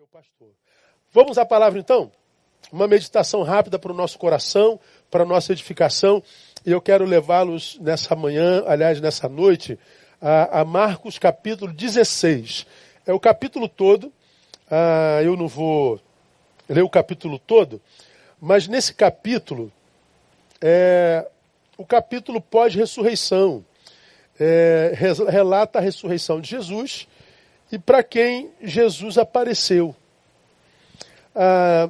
teu pastor. Vamos à palavra então? Uma meditação rápida para o nosso coração, para a nossa edificação. E eu quero levá-los nessa manhã, aliás, nessa noite, a, a, Marcos capítulo 16. É o capítulo todo. Ah, eu não vou ler o capítulo todo, mas nesse capítulo, é, o capítulo pós-ressurreição. É, relata a ressurreição de Jesus e para quem Jesus apareceu. Ah,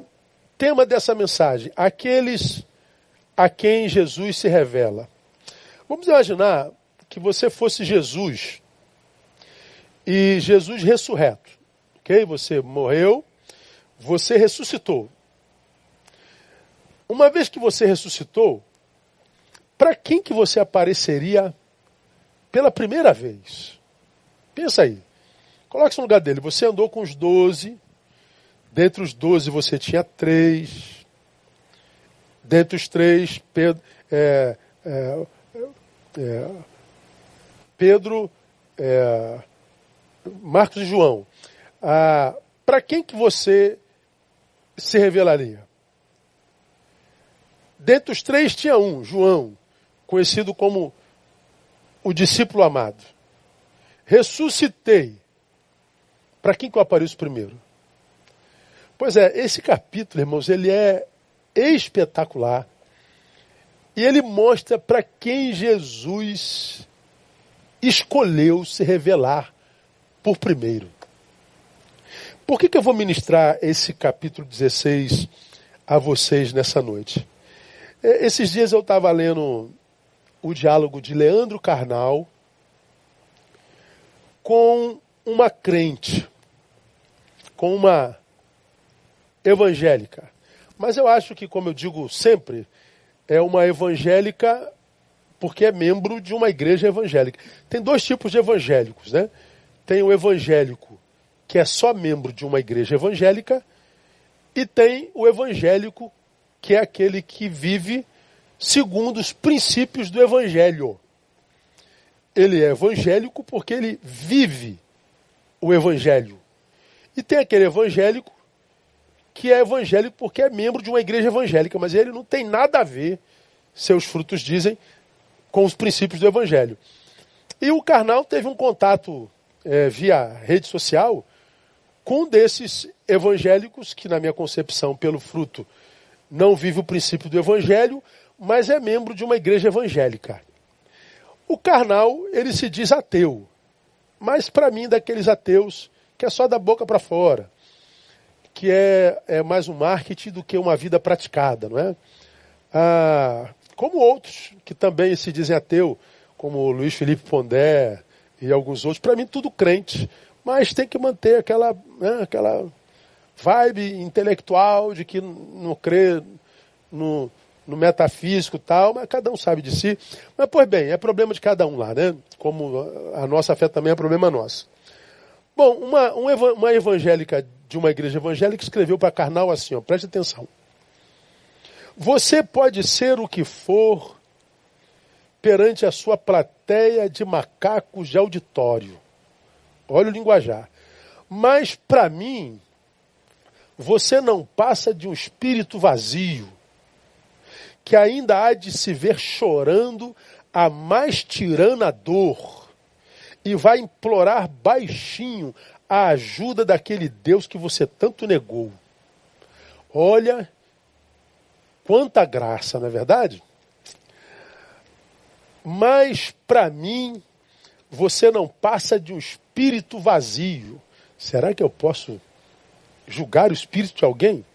tema dessa mensagem: aqueles a quem Jesus se revela. Vamos imaginar que você fosse Jesus e Jesus ressurreto, ok? Você morreu, você ressuscitou. Uma vez que você ressuscitou, para quem que você apareceria pela primeira vez? Pensa aí. Coloque-se no lugar dele. Você andou com os doze. Dentre os doze você tinha três. Dentre os três, Pedro, é, é, é, Pedro é, Marcos e João. Ah, Para quem que você se revelaria? Dentre os três tinha um, João, conhecido como o discípulo amado. Ressuscitei. Para quem que eu apareço primeiro? Pois é, esse capítulo, irmãos, ele é espetacular. E ele mostra para quem Jesus escolheu se revelar por primeiro. Por que, que eu vou ministrar esse capítulo 16 a vocês nessa noite? Esses dias eu estava lendo o diálogo de Leandro Carnal com uma crente com uma evangélica. Mas eu acho que, como eu digo sempre, é uma evangélica porque é membro de uma igreja evangélica. Tem dois tipos de evangélicos, né? Tem o evangélico que é só membro de uma igreja evangélica e tem o evangélico que é aquele que vive segundo os princípios do evangelho. Ele é evangélico porque ele vive o evangelho. E tem aquele evangélico que é evangélico porque é membro de uma igreja evangélica, mas ele não tem nada a ver, seus frutos dizem, com os princípios do evangelho. E o Karnal teve um contato é, via rede social com um desses evangélicos que, na minha concepção, pelo fruto, não vive o princípio do evangelho, mas é membro de uma igreja evangélica. O Karnal, ele se diz ateu, mas para mim, daqueles ateus que é só da boca para fora, que é, é mais um marketing do que uma vida praticada, não é? Ah, como outros que também se dizem ateu, como Luiz Felipe Pondé e alguns outros, para mim tudo crente, mas tem que manter aquela, né, aquela vibe intelectual de que não crê no, no metafísico e tal, mas cada um sabe de si. Mas, pois bem, é problema de cada um lá, né? Como a nossa fé também é problema nosso. Bom, uma, uma evangélica de uma igreja evangélica escreveu para Karnal assim, ó, preste atenção. Você pode ser o que for perante a sua plateia de macacos de auditório. Olha o linguajar. Mas para mim, você não passa de um espírito vazio, que ainda há de se ver chorando a mais tirana dor e vai implorar baixinho a ajuda daquele Deus que você tanto negou. Olha quanta graça, não é verdade? Mas para mim, você não passa de um espírito vazio. Será que eu posso julgar o espírito de alguém?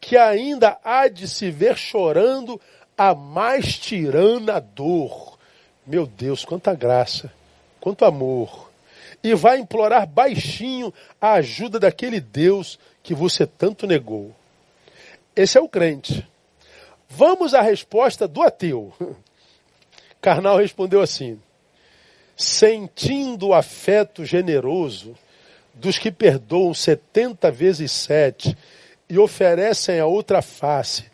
Que ainda há de se ver chorando a mais tirana dor. Meu Deus, quanta graça quanto amor, e vai implorar baixinho a ajuda daquele Deus que você tanto negou. Esse é o crente. Vamos à resposta do ateu. Carnal respondeu assim: sentindo o afeto generoso dos que perdoam setenta vezes sete e oferecem a outra face,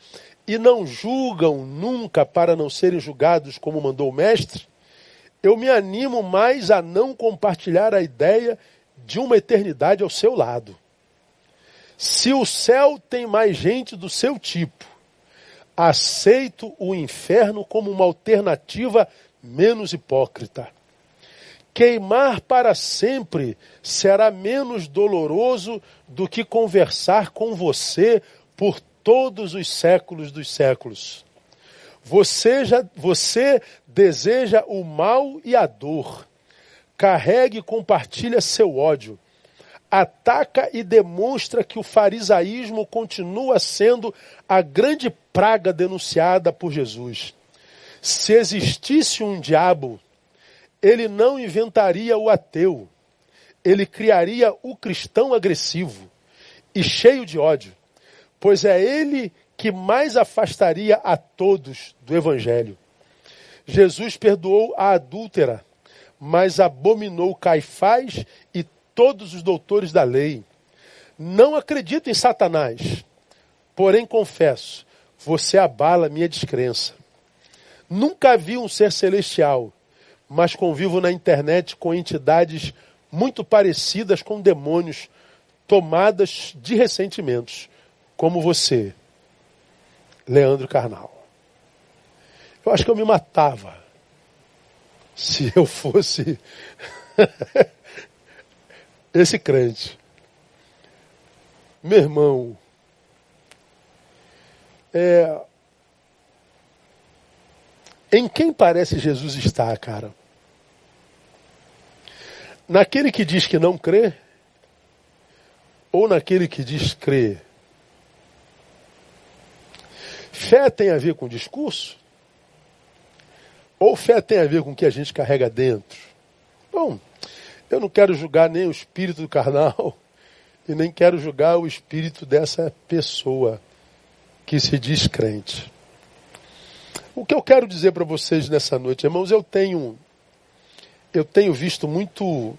e não julgam nunca para não serem julgados como mandou o mestre, eu me animo mais a não compartilhar a ideia de uma eternidade ao seu lado. Se o céu tem mais gente do seu tipo, aceito o inferno como uma alternativa menos hipócrita. Queimar para sempre será menos doloroso do que conversar com você por todos os séculos dos séculos. Você, já, você deseja o mal e a dor. Carregue e compartilha seu ódio. Ataca e demonstra que o farisaísmo continua sendo a grande praga denunciada por Jesus. Se existisse um diabo, ele não inventaria o ateu. Ele criaria o cristão agressivo e cheio de ódio, pois é ele que mais afastaria a todos do evangelho. Jesus perdoou a adúltera, mas abominou Caifás e todos os doutores da lei. Não acredito em Satanás, porém confesso, você abala minha descrença. Nunca vi um ser celestial, mas convivo na internet com entidades muito parecidas com demônios, tomadas de ressentimentos, como você, Leandro Carnal. Eu acho que eu me matava se eu fosse esse crente. Meu irmão, é, em quem parece Jesus estar, cara? Naquele que diz que não crê? Ou naquele que diz crer? Fé tem a ver com discurso? Ou fé tem a ver com o que a gente carrega dentro? Bom, eu não quero julgar nem o espírito do carnal e nem quero julgar o espírito dessa pessoa que se diz crente. O que eu quero dizer para vocês nessa noite, irmãos, eu tenho eu tenho visto muito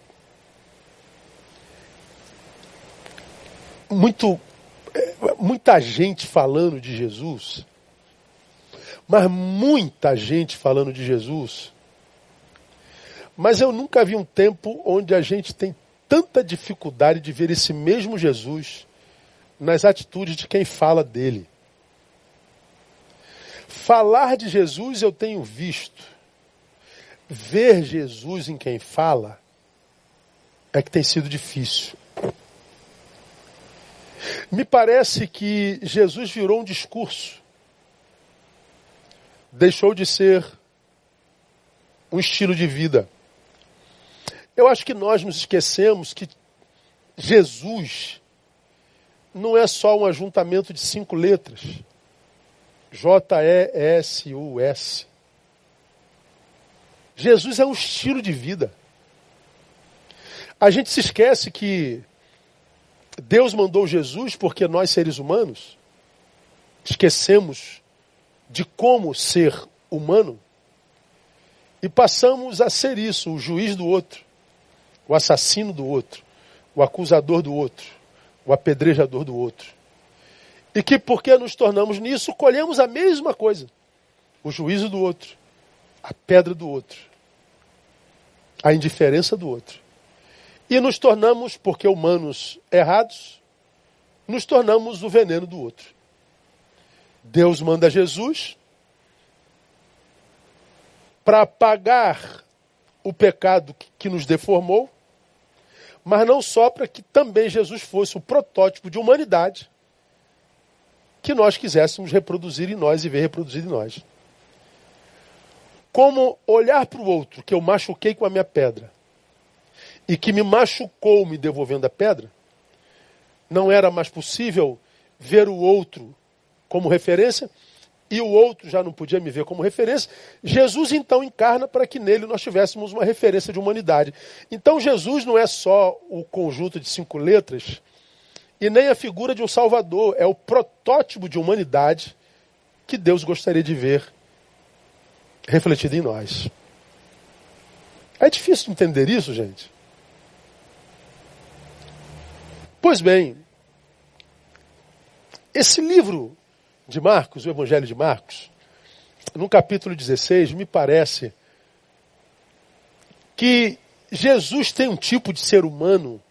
muito muita gente falando de Jesus, mas muita gente falando de Jesus. Mas eu nunca vi um tempo onde a gente tem tanta dificuldade de ver esse mesmo Jesus nas atitudes de quem fala dele. Falar de Jesus eu tenho visto. Ver Jesus em quem fala é que tem sido difícil. Me parece que Jesus virou um discurso. Deixou de ser um estilo de vida. Eu acho que nós nos esquecemos que Jesus não é só um ajuntamento de cinco letras. J-E-S-U-S. Jesus é um estilo de vida. A gente se esquece que Deus mandou Jesus porque nós, seres humanos, esquecemos de como ser humano e passamos a ser isso, o juiz do outro, o assassino do outro, o acusador do outro, o apedrejador do outro. E que porque nos tornamos nisso, colhemos a mesma coisa. O juízo do outro, a pedra do outro, a indiferença do outro. E nos tornamos, porque humanos errados, nos tornamos o veneno do outro. Deus manda Jesus para pagar o pecado que nos deformou, mas não só para que também Jesus fosse o protótipo de humanidade que nós quiséssemos reproduzir em nós e ver reproduzido em nós. Como olhar para o outro que eu machuquei com a minha pedra e que me machucou me devolvendo a pedra, não era mais possível ver o outro como referência e o outro já não podia me ver como referência. Jesus então encarna para que nele nós tivéssemos uma referência de humanidade. Então Jesus não é só o conjunto de cinco letras e nem a figura de um Salvador. É o protótipo de humanidade que Deus gostaria de ver refletido em nós. É difícil entender isso, gente. Pois bem, esse livro de Marcos, o Evangelho de Marcos, no capítulo 16, me parece que Jesus tem um tipo de ser humano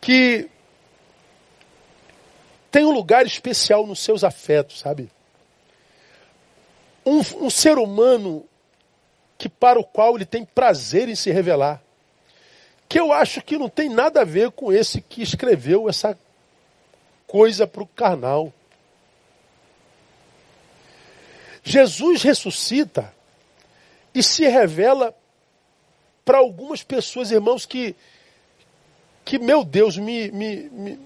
que tem um lugar especial nos seus afetos, sabe? Um, um ser humano que para o qual ele tem prazer em se revelar. Que eu acho que não tem nada a ver com esse que escreveu essa coisa para o carnal. Jesus ressuscita e se revela para algumas pessoas, irmãos, que, que meu Deus, me, me, me,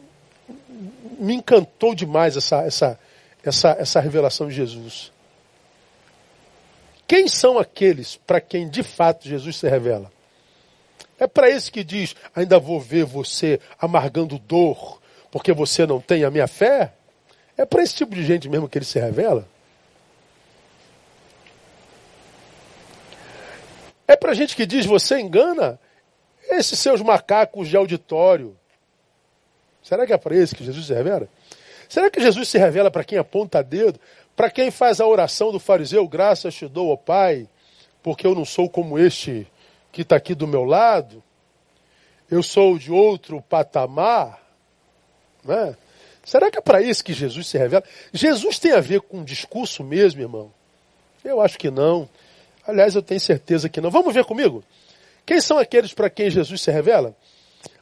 me encantou demais essa, essa, essa, essa revelação de Jesus. Quem são aqueles para quem de fato Jesus se revela? É para esse que diz: ainda vou ver você amargando dor, porque você não tem a minha fé? É para esse tipo de gente mesmo que ele se revela? É para gente que diz: você engana esses seus macacos de auditório. Será que é para esse que Jesus se revela? Será que Jesus se revela para quem aponta dedo? Para quem faz a oração do fariseu, graças te dou, ó Pai, porque eu não sou como este que está aqui do meu lado, eu sou de outro patamar. Né? Será que é para isso que Jesus se revela? Jesus tem a ver com discurso mesmo, irmão? Eu acho que não. Aliás, eu tenho certeza que não. Vamos ver comigo? Quem são aqueles para quem Jesus se revela?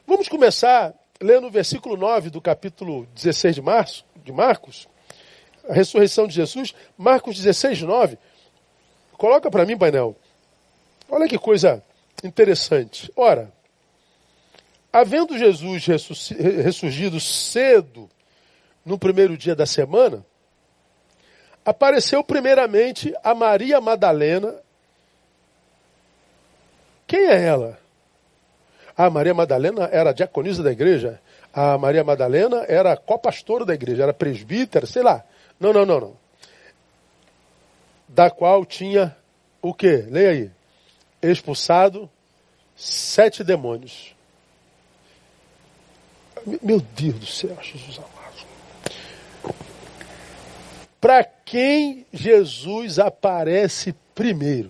Vamos começar lendo o versículo 9 do capítulo 16 de, março, de Marcos a ressurreição de Jesus, Marcos 16, 9. Coloca para mim, painel. Olha que coisa interessante. Ora, havendo Jesus ressurgido cedo no primeiro dia da semana, apareceu primeiramente a Maria Madalena. Quem é ela? A Maria Madalena era diaconisa da igreja. A Maria Madalena era copastora da igreja, era presbítera, sei lá. Não, não, não, não. Da qual tinha o quê? Leia aí. Expulsado sete demônios. Meu Deus do céu, Jesus amado. Para quem Jesus aparece primeiro?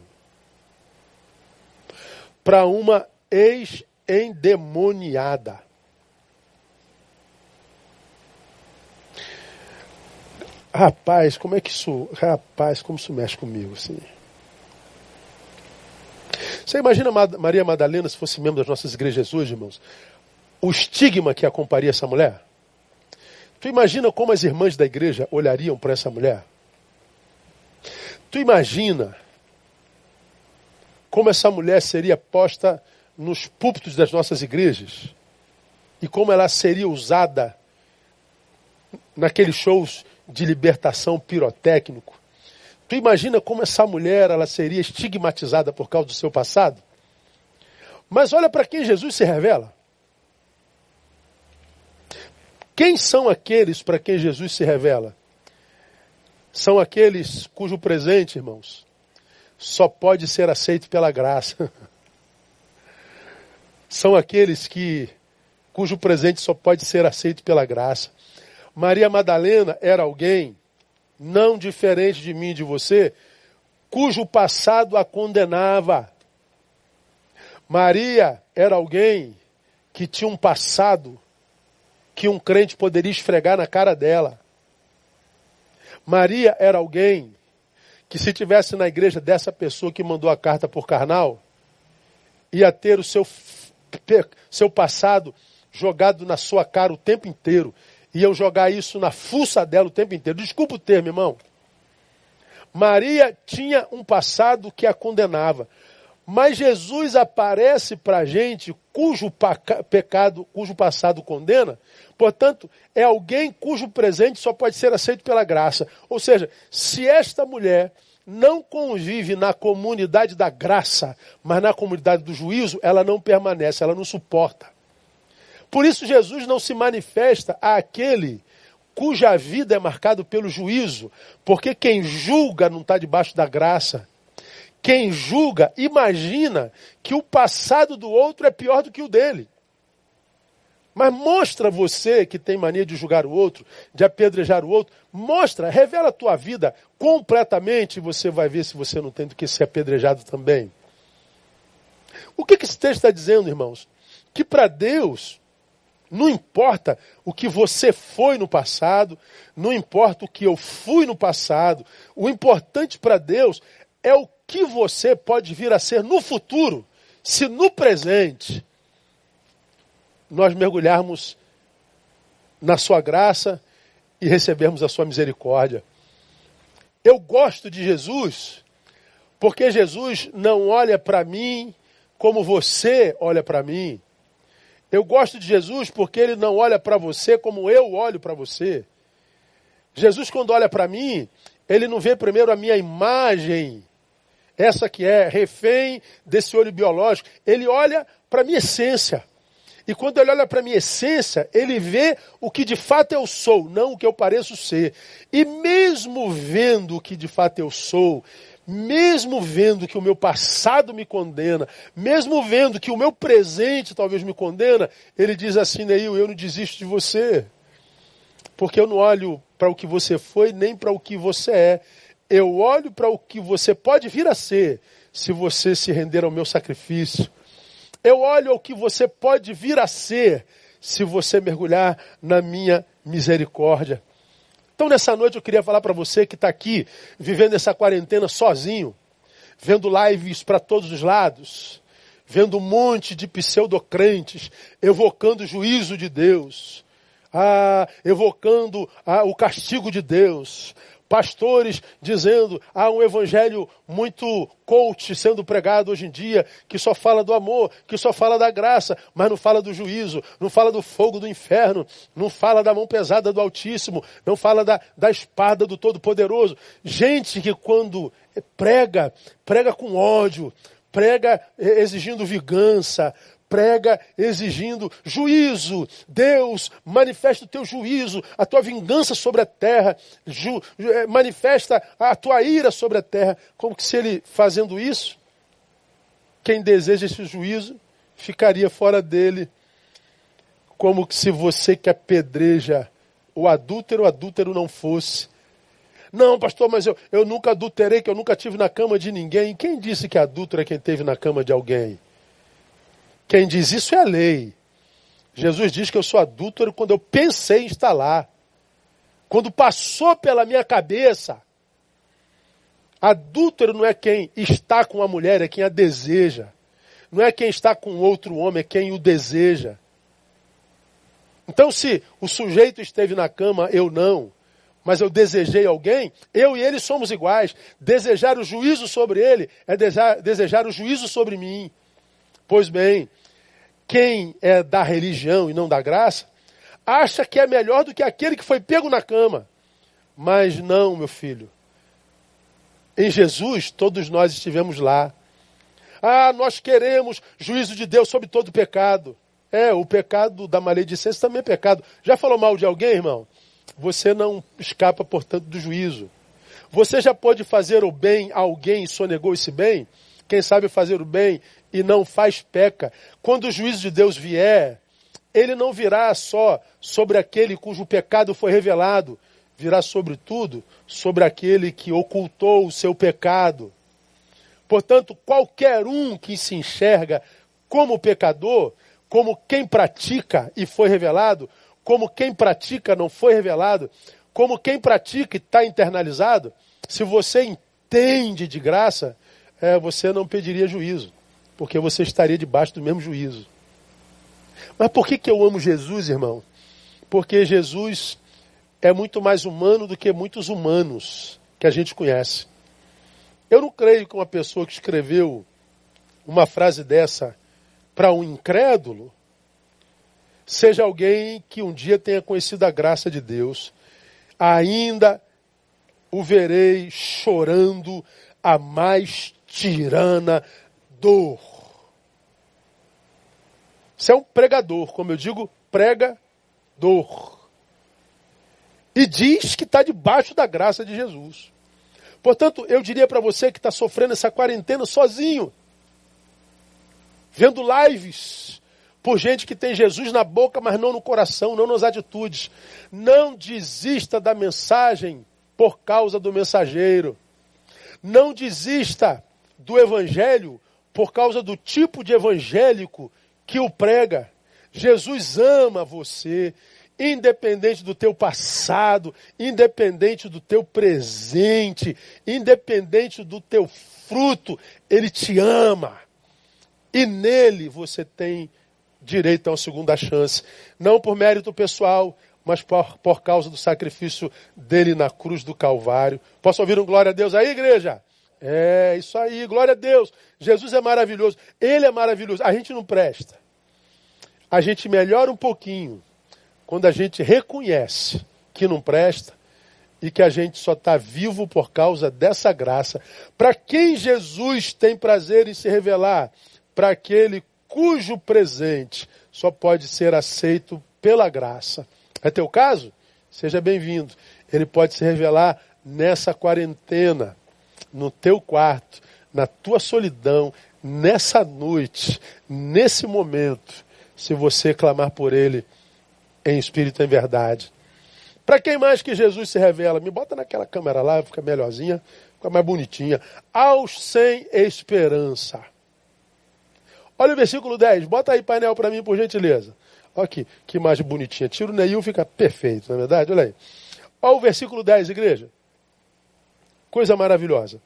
Para uma ex-endemoniada. Rapaz, como é que isso. Rapaz, como isso mexe comigo, assim. Você imagina Maria Madalena se fosse membro das nossas igrejas hoje, irmãos? O estigma que acompanharia essa mulher? Tu imagina como as irmãs da igreja olhariam para essa mulher? Tu imagina como essa mulher seria posta nos púlpitos das nossas igrejas? E como ela seria usada naqueles shows de libertação pirotécnico. Tu imagina como essa mulher ela seria estigmatizada por causa do seu passado? Mas olha para quem Jesus se revela. Quem são aqueles para quem Jesus se revela? São aqueles cujo presente, irmãos, só pode ser aceito pela graça. São aqueles que cujo presente só pode ser aceito pela graça. Maria Madalena era alguém, não diferente de mim e de você, cujo passado a condenava. Maria era alguém que tinha um passado que um crente poderia esfregar na cara dela. Maria era alguém que se tivesse na igreja dessa pessoa que mandou a carta por carnal, ia ter o seu, seu passado jogado na sua cara o tempo inteiro iam jogar isso na fuça dela o tempo inteiro. Desculpa o termo, irmão. Maria tinha um passado que a condenava. Mas Jesus aparece para a gente cujo pecado, cujo passado condena, portanto, é alguém cujo presente só pode ser aceito pela graça. Ou seja, se esta mulher não convive na comunidade da graça, mas na comunidade do juízo, ela não permanece, ela não suporta. Por isso Jesus não se manifesta àquele cuja vida é marcada pelo juízo, porque quem julga não está debaixo da graça. Quem julga imagina que o passado do outro é pior do que o dele. Mas mostra você que tem mania de julgar o outro, de apedrejar o outro, mostra, revela a tua vida completamente e você vai ver se você não tem do que ser apedrejado também. O que, que esse texto está dizendo, irmãos? Que para Deus Não importa o que você foi no passado, não importa o que eu fui no passado. O importante para Deus é o que você pode vir a ser no futuro, se no presente nós mergulharmos na sua graça e recebermos a sua misericórdia. Eu gosto de Jesus porque Jesus não olha para mim como você olha para mim. Eu gosto de Jesus porque ele não olha para você como eu olho para você. Jesus, quando olha para mim, ele não vê primeiro a minha imagem, essa que é refém desse olho biológico, ele olha para a minha essência. E quando ele olha para a minha essência, ele vê o que de fato eu sou, não o que eu pareço ser. E mesmo vendo o que de fato eu sou, mesmo vendo que o meu passado me condena, mesmo vendo que o meu presente talvez me condena, ele diz assim, Neil, eu não desisto de você. Porque eu não olho para o que você foi, nem para o que você é. Eu olho para o que você pode vir a ser, se você se render ao meu sacrifício. Eu olho ao que você pode vir a ser se você mergulhar na minha misericórdia. Então, nessa noite, eu queria falar para você que está aqui, vivendo essa quarentena sozinho, vendo lives para todos os lados, vendo um monte de pseudocrentes evocando o juízo de Deus, ah, evocando ah, o castigo de Deus, pastores dizendo há um evangelho muito coach sendo pregado hoje em dia, que só fala do amor, que só fala da graça, mas não fala do juízo, não fala do fogo do inferno, não fala da mão pesada do Altíssimo, não fala da, da espada do Todo-Poderoso. Gente que quando prega, prega com ódio, prega exigindo vingança, prega exigindo juízo. Deus, manifesta o teu juízo, a tua vingança sobre a terra, ju, eh, manifesta a tua ira sobre a terra. Como que se ele fazendo isso, quem deseja esse juízo ficaria fora dele. Como que se você que apedreja o adúltero, o adúltero não fosse. Não, pastor, mas eu, eu nunca adulterei, que eu nunca tive na cama de ninguém. Quem disse que adúltero é quem teve na cama de alguém? Quem diz isso é a lei. Jesus diz que eu sou adúltero quando eu pensei em estar lá. Quando passou pela minha cabeça. Adúltero não é quem está com a mulher, é quem a deseja. Não é quem está com outro homem, é quem o deseja. Então, se o sujeito esteve na cama, eu não, mas eu desejei alguém, eu e ele somos iguais. Desejar o juízo sobre ele é desejar, desejar o juízo sobre mim. Pois bem, quem é da religião e não da graça, acha que é melhor do que aquele que foi pego na cama. Mas não, meu filho. Em Jesus, todos nós estivemos lá. Ah, nós queremos juízo de Deus sobre todo pecado. É, o pecado da maledicência também é pecado. Já falou mal de alguém, irmão? Você não escapa, portanto, do juízo. Você já pode fazer o bem a alguém e sonegou esse bem? Quem sabe fazer o bem e não faz peca. Quando o juízo de Deus vier, ele não virá só sobre aquele cujo pecado foi revelado, virá sobretudo sobre aquele que ocultou o seu pecado. Portanto, qualquer um que se enxerga como pecador, como quem pratica e foi revelado, como quem pratica não foi revelado, como quem pratica e está internalizado, se você entende de graça, é, você não pediria juízo, porque você estaria debaixo do mesmo juízo. Mas por que, que eu amo Jesus, irmão? Porque Jesus é muito mais humano do que muitos humanos que a gente conhece. Eu não creio que uma pessoa que escreveu uma frase dessa para um incrédulo seja alguém que um dia tenha conhecido a graça de Deus. Ainda o verei chorando a mais tirana dor. Você é um pregador, como eu digo, prega dor. E diz que está debaixo da graça de Jesus. Portanto, eu diria para você que está sofrendo essa quarentena sozinho, vendo lives por gente que tem Jesus na boca, mas não no coração, não nas atitudes. Não desista da mensagem por causa do mensageiro. Não desista do evangelho por causa do tipo de evangélico que o prega. Jesus ama você, independente do teu passado, independente do teu presente, independente do teu fruto, ele te ama. E nele você tem direito a uma segunda chance, não por mérito pessoal, mas por, por causa do sacrifício dele na cruz do Calvário. Posso ouvir um glória a Deus aí, igreja? É, isso aí, glória a Deus. Jesus é maravilhoso, ele é maravilhoso. A gente não presta. A gente melhora um pouquinho quando a gente reconhece que não presta e que a gente só está vivo por causa dessa graça. Para quem Jesus tem prazer em se revelar? Para aquele cujo presente só pode ser aceito pela graça. É teu caso? Seja bem-vindo. Ele pode se revelar nessa quarentena, no teu quarto, na tua solidão, nessa noite, nesse momento, se você clamar por ele em espírito e em verdade. Para quem mais que Jesus se revela? Me bota naquela câmera lá, fica melhorzinha, fica mais bonitinha. Aos sem esperança. Olha o versículo 10. Bota aí painel para mim, por gentileza. Olha aqui, que imagem bonitinha. Tira o Neil, fica perfeito, não é verdade? Olha aí. Olha o versículo 10, igreja. Coisa maravilhosa.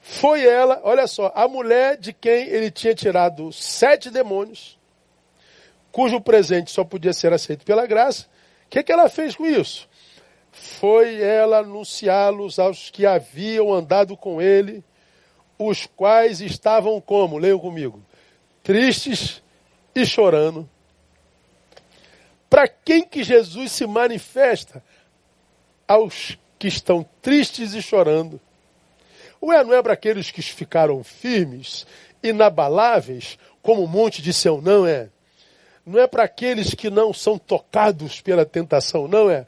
Foi ela, olha só, a mulher de quem ele tinha tirado sete demônios cujo presente só podia ser aceito pela graça, o que, que ela fez com isso? Foi ela anunciá-los aos que haviam andado com ele, os quais estavam como? Leiam comigo. Tristes e chorando. Para quem que Jesus se manifesta? Aos que estão tristes e chorando. Ué, não é para aqueles que ficaram firmes, inabaláveis, como o monte de Sião, não é? não é para aqueles que não são tocados pela tentação, não é.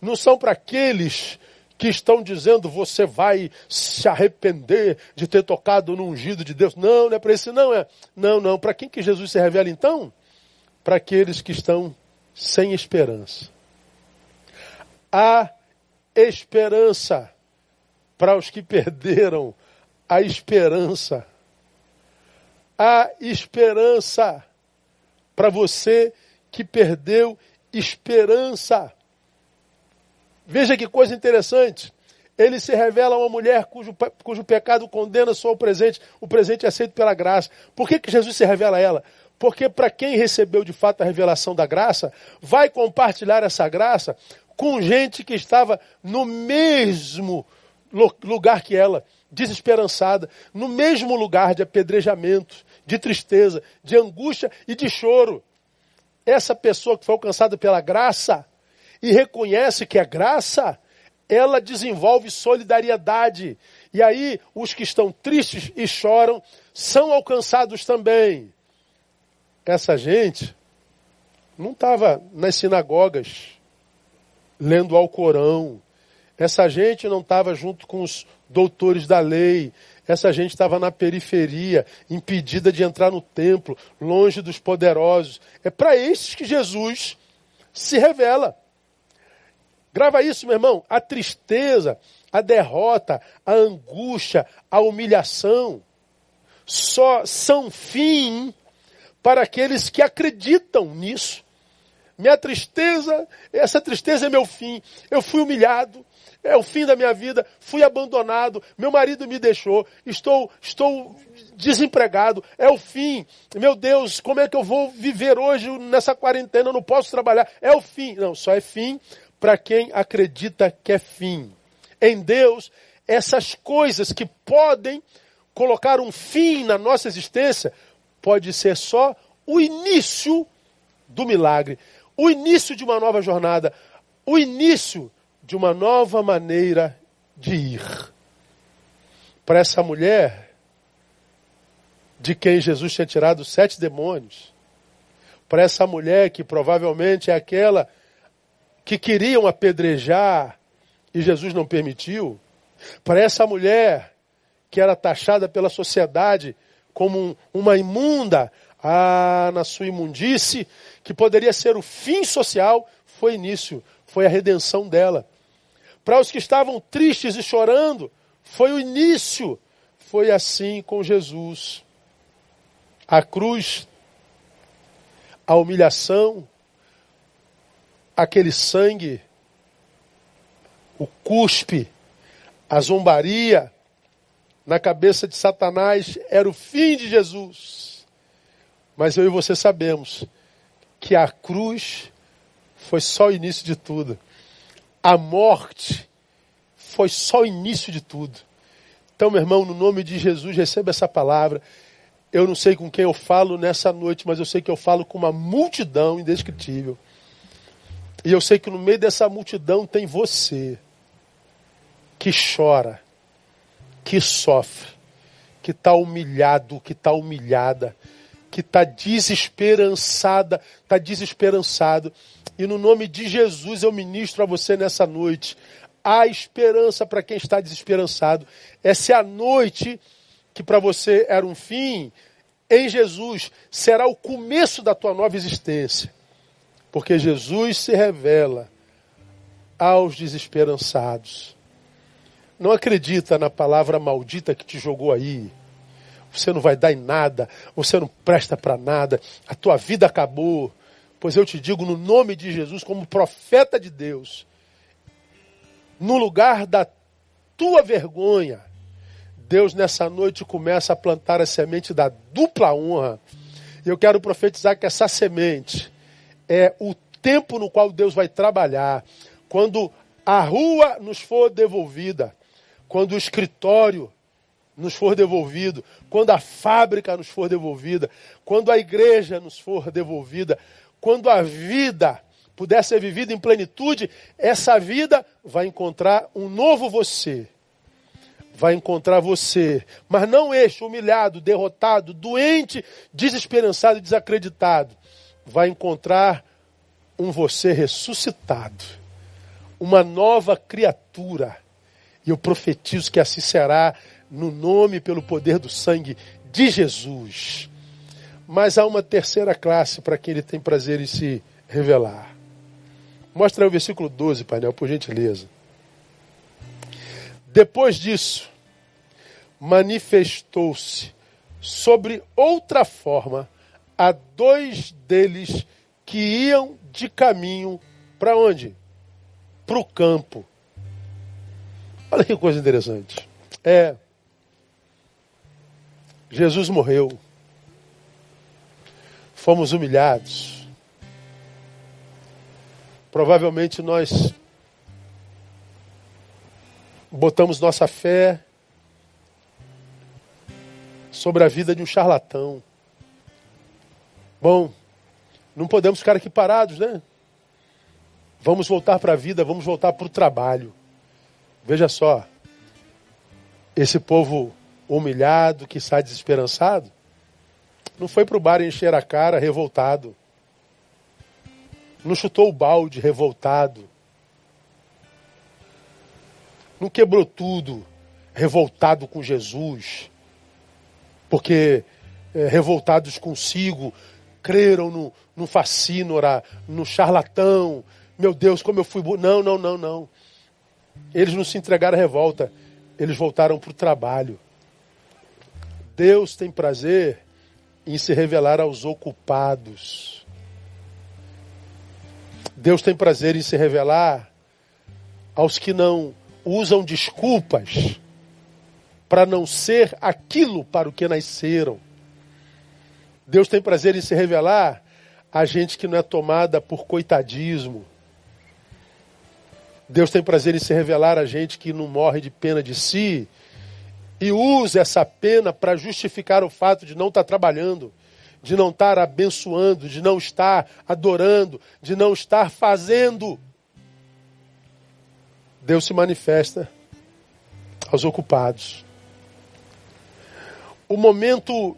Não são para aqueles que estão dizendo você vai se arrepender de ter tocado no ungido de Deus. Não, não é para esse, não é. Não, não. Para quem que Jesus se revela então? Para aqueles que estão sem esperança. Há esperança para os que perderam a esperança. Há esperança para você que perdeu esperança. Veja que coisa interessante. Ele se revela a uma mulher cujo, cujo pecado condena só o presente, o presente é aceito pela graça. Por que, que Jesus se revela a ela? Porque para quem recebeu de fato a revelação da graça, vai compartilhar essa graça com gente que estava no mesmo lugar que ela, desesperançada, no mesmo lugar de apedrejamento, de tristeza, de angústia e de choro. Essa pessoa que foi alcançada pela graça e reconhece que é graça, ela desenvolve solidariedade. E aí, os que estão tristes e choram são alcançados também. Essa gente não estava nas sinagogas lendo ao Corão. Essa gente não estava junto com os doutores da lei. Essa gente estava na periferia, impedida de entrar no templo, longe dos poderosos. É para esses que Jesus se revela. Grava isso, meu irmão. A tristeza, a derrota, a angústia, a humilhação só são fim para aqueles que acreditam nisso. Minha tristeza, essa tristeza é meu fim. Eu fui humilhado, é o fim da minha vida, fui abandonado, meu marido me deixou, estou, estou desempregado, é o fim. Meu Deus, como é que eu vou viver hoje nessa quarentena? Eu não posso trabalhar. É o fim. Não, só é fim para quem acredita que é fim. Em Deus, essas coisas que podem colocar um fim na nossa existência, pode ser só o início do milagre, o início de uma nova jornada, o início de uma nova maneira de ir. Para essa mulher, de quem Jesus tinha tirado sete demônios, para essa mulher que provavelmente é aquela que queriam apedrejar e Jesus não permitiu, para essa mulher que era taxada pela sociedade como uma imunda, ah, na sua imundice, que poderia ser o fim social, foi início, foi a redenção dela. Para os que estavam tristes e chorando, foi o início. Foi assim com Jesus. A cruz, a humilhação, aquele sangue, o cuspe, a zombaria na cabeça de Satanás era o fim de Jesus. Mas eu e você sabemos que a cruz foi só o início de tudo. A morte foi só o início de tudo. Então, meu irmão, no nome de Jesus, receba essa palavra. Eu não sei com quem eu falo nessa noite, mas eu sei que eu falo com uma multidão indescritível. E eu sei que no meio dessa multidão tem você que chora, que sofre, que está humilhado, que está humilhada, que está desesperançada, está desesperançado. E no nome de Jesus eu ministro a você nessa noite. Há esperança para quem está desesperançado. Essa é a noite que para você era um fim, em Jesus será o começo da tua nova existência. Porque Jesus se revela aos desesperançados. Não acredita na palavra maldita que te jogou aí. Você não vai dar em nada, você não presta para nada, a tua vida acabou. Pois eu te digo, no nome de Jesus, como profeta de Deus, no lugar da tua vergonha, Deus nessa noite começa a plantar a semente da dupla honra. E eu quero profetizar que essa semente é o tempo no qual Deus vai trabalhar. Quando a rua nos for devolvida, quando o escritório nos for devolvido, quando a fábrica nos for devolvida, quando a igreja nos for devolvida, quando a vida puder ser vivida em plenitude, essa vida vai encontrar um novo você. Vai encontrar você, mas não este humilhado, derrotado, doente, desesperançado e desacreditado. Vai encontrar um você ressuscitado, uma nova criatura e eu profetizo que assim será no nome pelo poder do sangue de Jesus. Mas há uma terceira classe para quem ele tem prazer em se revelar. Mostra aí o versículo 12, painel, por gentileza. Depois disso, manifestou-se sobre outra forma a dois deles que iam de caminho para onde? Para o campo. Olha que coisa interessante. É. Jesus morreu. Fomos humilhados. Provavelmente nós botamos nossa fé sobre a vida de um charlatão. Bom, não podemos ficar aqui parados, né? Vamos voltar para a vida, vamos voltar para o trabalho. Veja só, esse povo humilhado, que sai desesperançado, não foi para o bar encher a cara revoltado. Não chutou o balde revoltado. Não quebrou tudo revoltado com Jesus. Porque é, revoltados consigo creram no, no facínora, no charlatão. Meu Deus, como eu fui. Não, não, não, não. Eles não se entregaram à revolta, eles voltaram para o trabalho. Deus tem prazer em se revelar aos ocupados. Deus tem prazer em se revelar aos que não usam desculpas para não ser aquilo para o que nasceram. Deus tem prazer em se revelar a gente que não é tomada por coitadismo Deus tem prazer em se revelar a gente que não morre de pena de si e usa essa pena para justificar o fato de não estar tá trabalhando, de não estar abençoando, de não estar adorando, de não estar fazendo. Deus se manifesta aos ocupados. O momento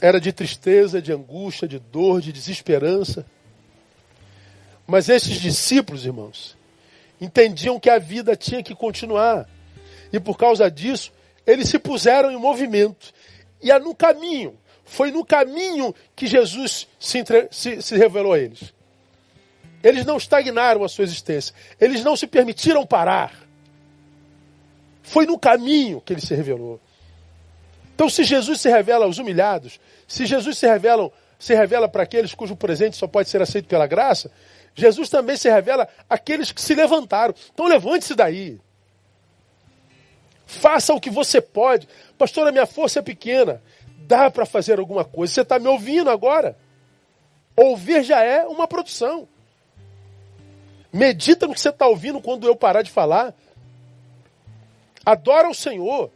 era de tristeza, de angústia, de dor, de desesperança. Mas esses discípulos, irmãos, entendiam que a vida tinha que continuar. E por causa disso, eles se puseram em movimento. E é no caminho, foi no caminho que Jesus se, entre, se, se revelou a eles. Eles não estagnaram a sua existência. Eles não se permitiram parar. Foi no caminho que ele se revelou. Então, se Jesus se revela aos humilhados, se Jesus se revela se revela para aqueles cujo presente só pode ser aceito pela graça, Jesus também se revela àqueles que se levantaram. Então levante-se daí. Faça o que você pode. Pastor, a minha força é pequena. Dá para fazer alguma coisa. Você está me ouvindo agora? Ouvir já é uma produção. Medita no que você está ouvindo quando eu parar de falar. Adora o Senhor.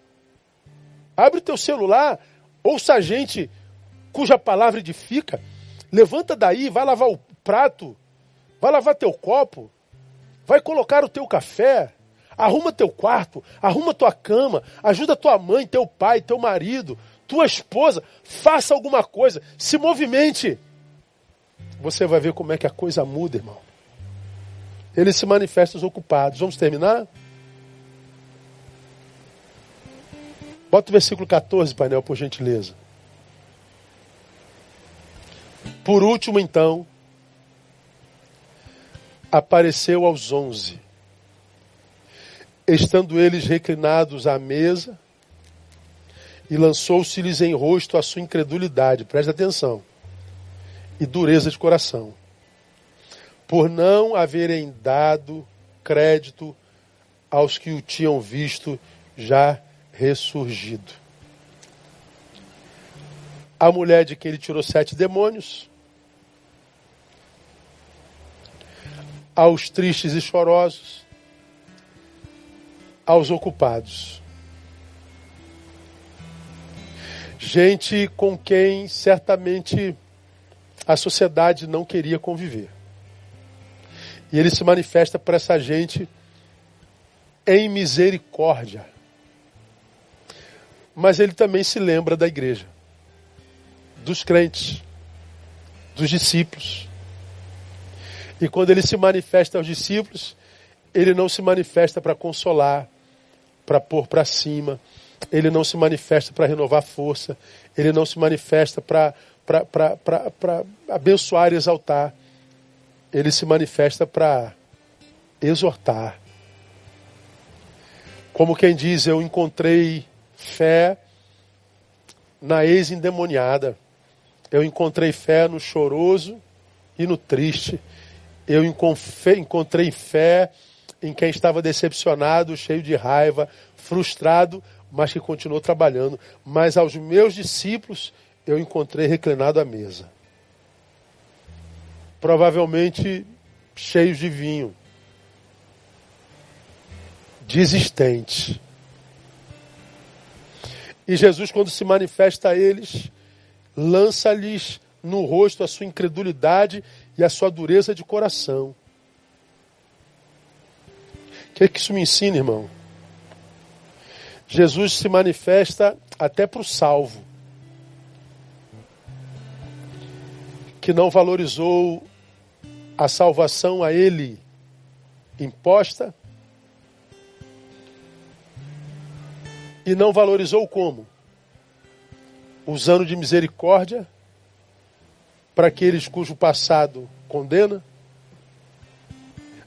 Abre o teu celular, ouça a gente cuja palavra edifica. Levanta daí, vai lavar o prato, vai lavar teu copo, vai colocar o teu café, arruma teu quarto, arruma tua cama, ajuda tua mãe, teu pai, teu marido, tua esposa, faça alguma coisa, se movimente. Você vai ver como é que a coisa muda, irmão. Ele se manifesta os ocupados. Vamos terminar? Bota o versículo 14, painel, por gentileza. Por último, então, apareceu aos onze, estando eles reclinados à mesa, e lançou-se-lhes em rosto a sua incredulidade, presta atenção, e dureza de coração, por não haverem dado crédito aos que o tinham visto já ressurgido. A mulher de quem ele tirou sete demônios, aos tristes e chorosos, aos ocupados. Gente com quem certamente a sociedade não queria conviver. E ele se manifesta para essa gente em misericórdia mas ele também se lembra da igreja, dos crentes, dos discípulos. E quando ele se manifesta aos discípulos, ele não se manifesta para consolar, para pôr para cima, ele não se manifesta para renovar força, ele não se manifesta para abençoar e exaltar, ele se manifesta para exortar. Como quem diz, eu encontrei fé na ex-endemoniada. Eu encontrei fé no choroso e no triste. Eu encontrei fé em quem estava decepcionado, cheio de raiva, frustrado, mas que continuou trabalhando. Mas aos meus discípulos eu encontrei reclinado à mesa. Provavelmente cheios de vinho, desistentes e Jesus, quando se manifesta a eles, lança-lhes no rosto a sua incredulidade e a sua dureza de coração. Que que isso me ensina, irmão? Jesus se manifesta até para o salvo, que não valorizou a salvação a ele imposta, E não valorizou como? Usando de misericórdia para aqueles cujo passado condena.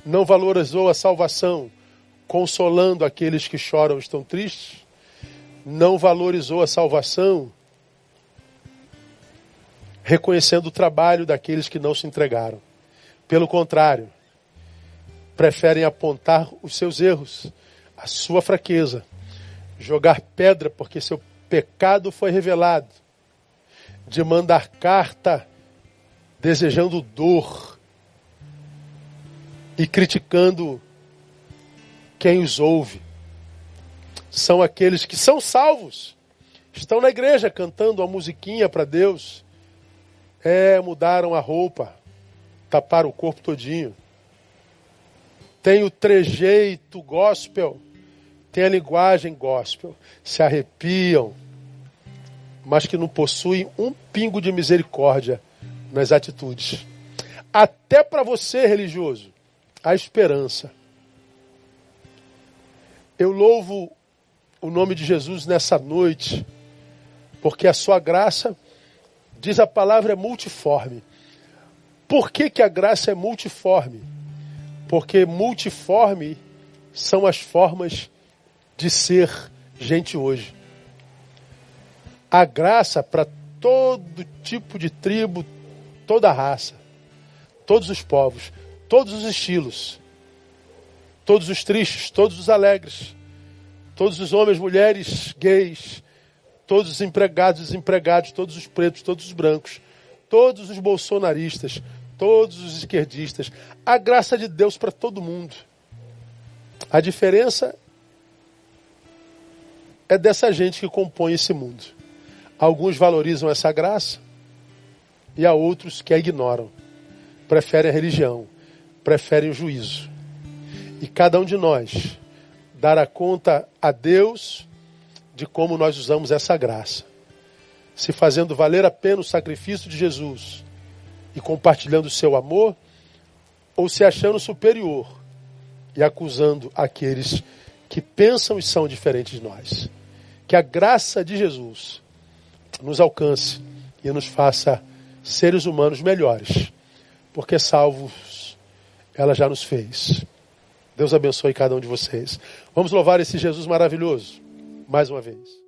Não valorizou a salvação consolando aqueles que choram estão tristes. Não valorizou a salvação reconhecendo o trabalho daqueles que não se entregaram. Pelo contrário, preferem apontar os seus erros, a sua fraqueza jogar pedra porque seu pecado foi revelado, de mandar carta desejando dor e criticando quem os ouve. São aqueles que são salvos, estão na igreja cantando a musiquinha para Deus. É, mudaram a roupa, taparam o corpo todinho. Tem o trejeito gospel tem a linguagem gospel, se arrepiam, mas que não possuem um pingo de misericórdia nas atitudes. Até para você, religioso, a esperança. Eu louvo o nome de Jesus nessa noite, porque a sua graça, diz a palavra, é multiforme. Por que, que a graça é multiforme? Porque multiforme são as formas de ser gente hoje. A graça para todo tipo de tribo, toda raça, todos os povos, todos os estilos, todos os tristes, todos os alegres, todos os homens, mulheres, gays, todos os empregados, desempregados, todos os pretos, todos os brancos, todos os bolsonaristas, todos os esquerdistas. A graça de Deus para todo mundo. A diferença é dessa gente que compõe esse mundo. Alguns valorizam essa graça e há outros que a ignoram. Preferem a religião, preferem o juízo. E cada um de nós dará conta a Deus de como nós usamos essa graça. Se fazendo valer a pena o sacrifício de Jesus e compartilhando o seu amor, ou se achando superior e acusando aqueles que pensam e são diferentes de nós. Que a graça de Jesus nos alcance e nos faça seres humanos melhores, porque salvos ela já nos fez. Deus abençoe cada um de vocês. Vamos louvar esse Jesus maravilhoso mais uma vez.